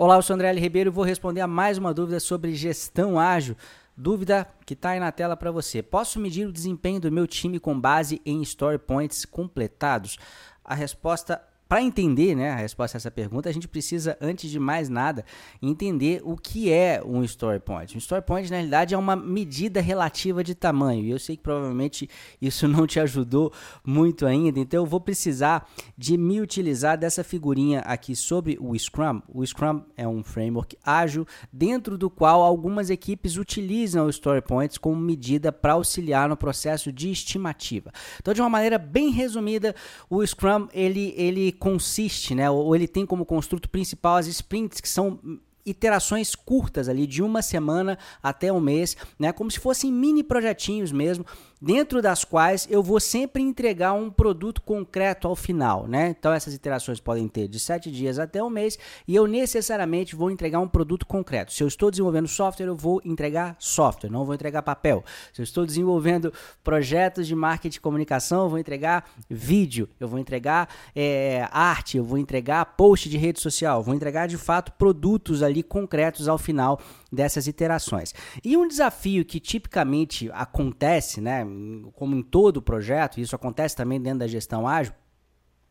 Olá, eu sou André L. Ribeiro e vou responder a mais uma dúvida sobre gestão ágil. Dúvida que está aí na tela para você. Posso medir o desempenho do meu time com base em story points completados? A resposta para entender né, a resposta a essa pergunta, a gente precisa, antes de mais nada, entender o que é um story point. Um story point, na realidade, é uma medida relativa de tamanho. E eu sei que provavelmente isso não te ajudou muito ainda, então eu vou precisar de me utilizar dessa figurinha aqui sobre o Scrum. O Scrum é um framework ágil, dentro do qual algumas equipes utilizam o story points como medida para auxiliar no processo de estimativa. Então, de uma maneira bem resumida, o Scrum ele, ele consiste, né, ou ele tem como construto principal as sprints, que são iterações curtas ali, de uma semana até um mês, né, como se fossem mini projetinhos mesmo, dentro das quais eu vou sempre entregar um produto concreto ao final, né? Então essas iterações podem ter de sete dias até um mês e eu necessariamente vou entregar um produto concreto. Se eu estou desenvolvendo software, eu vou entregar software, não vou entregar papel. Se eu estou desenvolvendo projetos de marketing e comunicação, eu vou entregar vídeo, eu vou entregar é, arte, eu vou entregar post de rede social, vou entregar de fato produtos ali concretos ao final dessas iterações. E um desafio que tipicamente acontece, né, como em todo projeto, isso acontece também dentro da gestão ágil,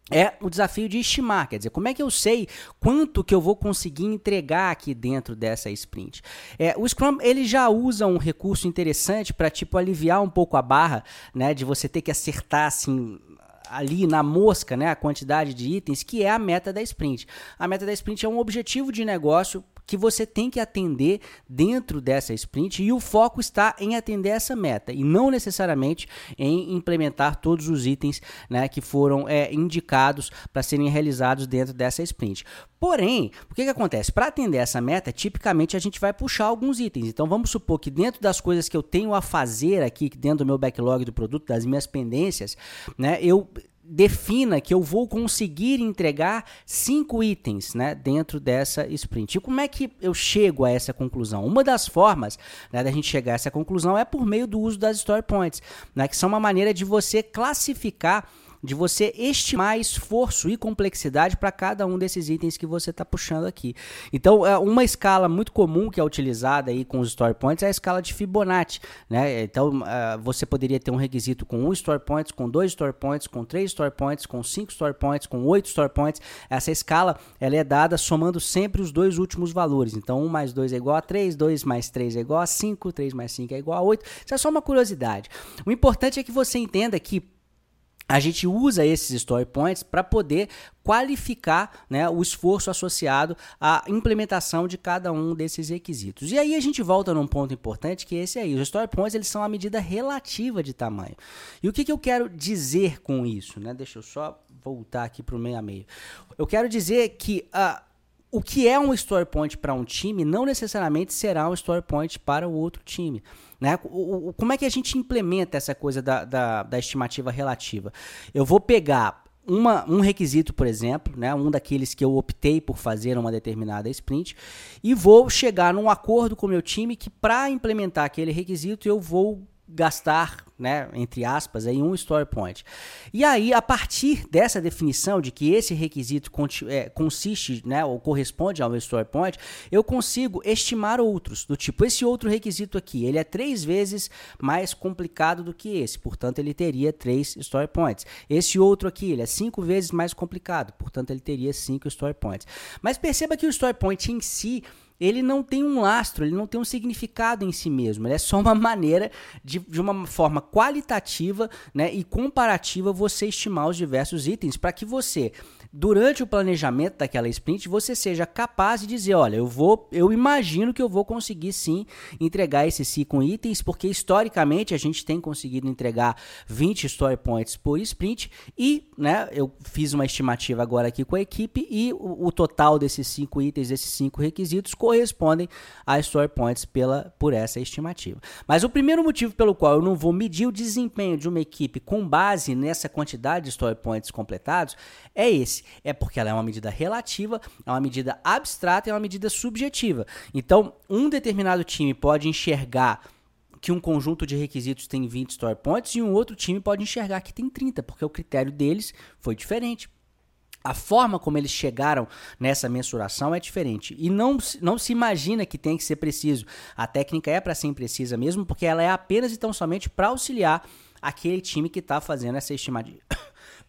é o desafio de estimar, quer dizer, como é que eu sei quanto que eu vou conseguir entregar aqui dentro dessa sprint? É, o Scrum ele já usa um recurso interessante para tipo aliviar um pouco a barra, né, de você ter que acertar assim ali na mosca, né, a quantidade de itens, que é a meta da sprint. A meta da sprint é um objetivo de negócio que você tem que atender dentro dessa sprint e o foco está em atender essa meta e não necessariamente em implementar todos os itens né, que foram é, indicados para serem realizados dentro dessa sprint. Porém, o que, que acontece? Para atender essa meta, tipicamente a gente vai puxar alguns itens. Então vamos supor que dentro das coisas que eu tenho a fazer aqui, dentro do meu backlog do produto, das minhas pendências, né, eu defina que eu vou conseguir entregar cinco itens né, dentro dessa sprint. E como é que eu chego a essa conclusão? Uma das formas né, da gente chegar a essa conclusão é por meio do uso das story points, né, que são uma maneira de você classificar de você estimar esforço e complexidade para cada um desses itens que você está puxando aqui. Então, é uma escala muito comum que é utilizada aí com os story points é a escala de Fibonacci, né? Então, uh, você poderia ter um requisito com um story points, com dois story points, com três story points, com cinco story points, com oito story points. Essa escala ela é dada somando sempre os dois últimos valores. Então, 1 mais 2 é igual a 3, 2 mais 3 é igual a 5, 3 mais 5 é igual a 8. Isso é só uma curiosidade. O importante é que você entenda que a gente usa esses story points para poder qualificar né, o esforço associado à implementação de cada um desses requisitos. E aí a gente volta num ponto importante que é esse aí. Os story points eles são a medida relativa de tamanho. E o que, que eu quero dizer com isso? Né? Deixa eu só voltar aqui para o meio a meio. Eu quero dizer que uh, o que é um story point para um time não necessariamente será um story point para o outro time. Né? O, o, como é que a gente implementa essa coisa da, da, da estimativa relativa? Eu vou pegar uma, um requisito, por exemplo, né, um daqueles que eu optei por fazer uma determinada sprint, e vou chegar num acordo com o meu time que para implementar aquele requisito eu vou gastar, né, entre aspas, aí um story point. E aí, a partir dessa definição de que esse requisito é, consiste, né, ou corresponde ao meu story point, eu consigo estimar outros, do tipo, esse outro requisito aqui, ele é três vezes mais complicado do que esse, portanto, ele teria três story points. Esse outro aqui, ele é cinco vezes mais complicado, portanto, ele teria cinco story points. Mas perceba que o story point em si, ele não tem um lastro, ele não tem um significado em si mesmo. Ele é só uma maneira de, de uma forma qualitativa né, e comparativa você estimar os diversos itens para que você durante o planejamento daquela sprint, você seja capaz de dizer, olha, eu vou, eu imagino que eu vou conseguir sim entregar esses cinco itens, porque historicamente a gente tem conseguido entregar 20 story points por sprint e, né, eu fiz uma estimativa agora aqui com a equipe e o, o total desses cinco itens, desses cinco requisitos correspondem a story points pela por essa estimativa. Mas o primeiro motivo pelo qual eu não vou medir o desempenho de uma equipe com base nessa quantidade de story points completados é esse é porque ela é uma medida relativa, é uma medida abstrata é uma medida subjetiva. Então, um determinado time pode enxergar que um conjunto de requisitos tem 20 story points e um outro time pode enxergar que tem 30, porque o critério deles foi diferente. A forma como eles chegaram nessa mensuração é diferente. E não, não se imagina que tem que ser preciso. A técnica é para ser imprecisa mesmo, porque ela é apenas e tão somente para auxiliar aquele time que está fazendo essa estimativa.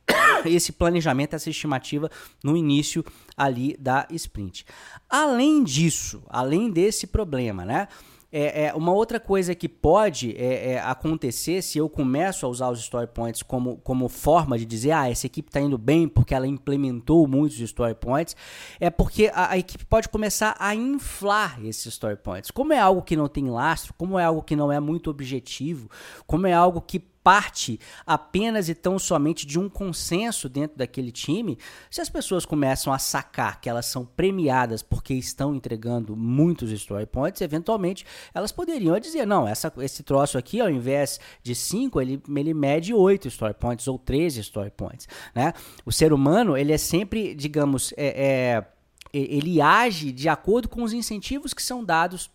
esse planejamento, essa estimativa no início ali da sprint. Além disso, além desse problema, né? É, é, uma outra coisa que pode é, é, acontecer se eu começo a usar os story points como, como forma de dizer, ah, essa equipe está indo bem porque ela implementou muitos story points, é porque a, a, equipe pode começar a inflar esses story points. Como é algo que não tem lastro, como é algo que não é muito objetivo, como é algo que parte apenas e tão somente de um consenso dentro daquele time, se as pessoas começam a sacar que elas são premiadas porque estão entregando muitos story points, eventualmente elas poderiam dizer, não, essa, esse troço aqui, ao invés de 5, ele, ele mede 8 story points ou 13 story points. Né? O ser humano, ele é sempre, digamos, é, é, ele age de acordo com os incentivos que são dados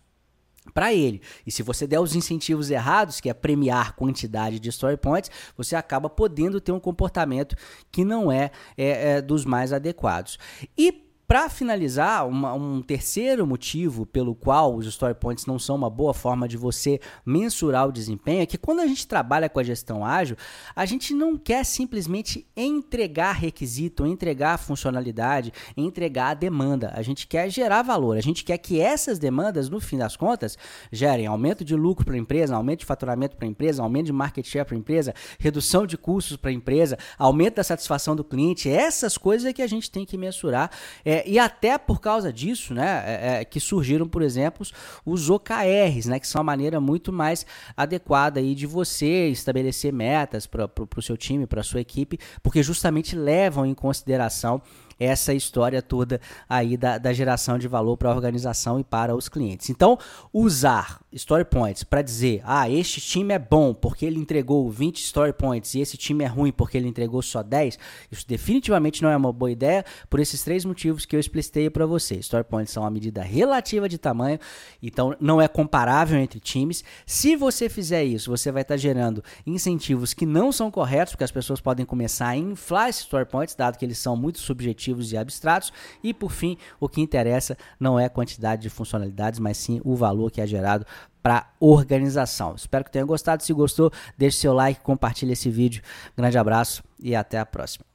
para ele. E se você der os incentivos errados, que é premiar quantidade de story points, você acaba podendo ter um comportamento que não é, é, é dos mais adequados. E para finalizar, uma, um terceiro motivo pelo qual os story points não são uma boa forma de você mensurar o desempenho é que quando a gente trabalha com a gestão ágil, a gente não quer simplesmente entregar requisito, entregar funcionalidade, entregar a demanda. A gente quer gerar valor. A gente quer que essas demandas, no fim das contas, gerem aumento de lucro para a empresa, aumento de faturamento para a empresa, aumento de market share para a empresa, redução de custos para a empresa, aumento da satisfação do cliente. Essas coisas é que a gente tem que mensurar. É, é, e até por causa disso, né, é, é, que surgiram, por exemplo, os OKRs, né, que são uma maneira muito mais adequada aí de você estabelecer metas para o seu time, para a sua equipe, porque justamente levam em consideração essa história toda aí da, da geração de valor para a organização e para os clientes. Então, usar story points para dizer, ah, este time é bom porque ele entregou 20 story points e esse time é ruim porque ele entregou só 10, isso definitivamente não é uma boa ideia por esses três motivos que eu explicitei para você. Story points são uma medida relativa de tamanho, então não é comparável entre times. Se você fizer isso, você vai estar tá gerando incentivos que não são corretos, porque as pessoas podem começar a inflar esses story points, dado que eles são muito subjetivos e abstratos. E por fim, o que interessa não é a quantidade de funcionalidades, mas sim o valor que é gerado para organização. Espero que tenha gostado. Se gostou, deixe seu like, compartilhe esse vídeo. Grande abraço e até a próxima.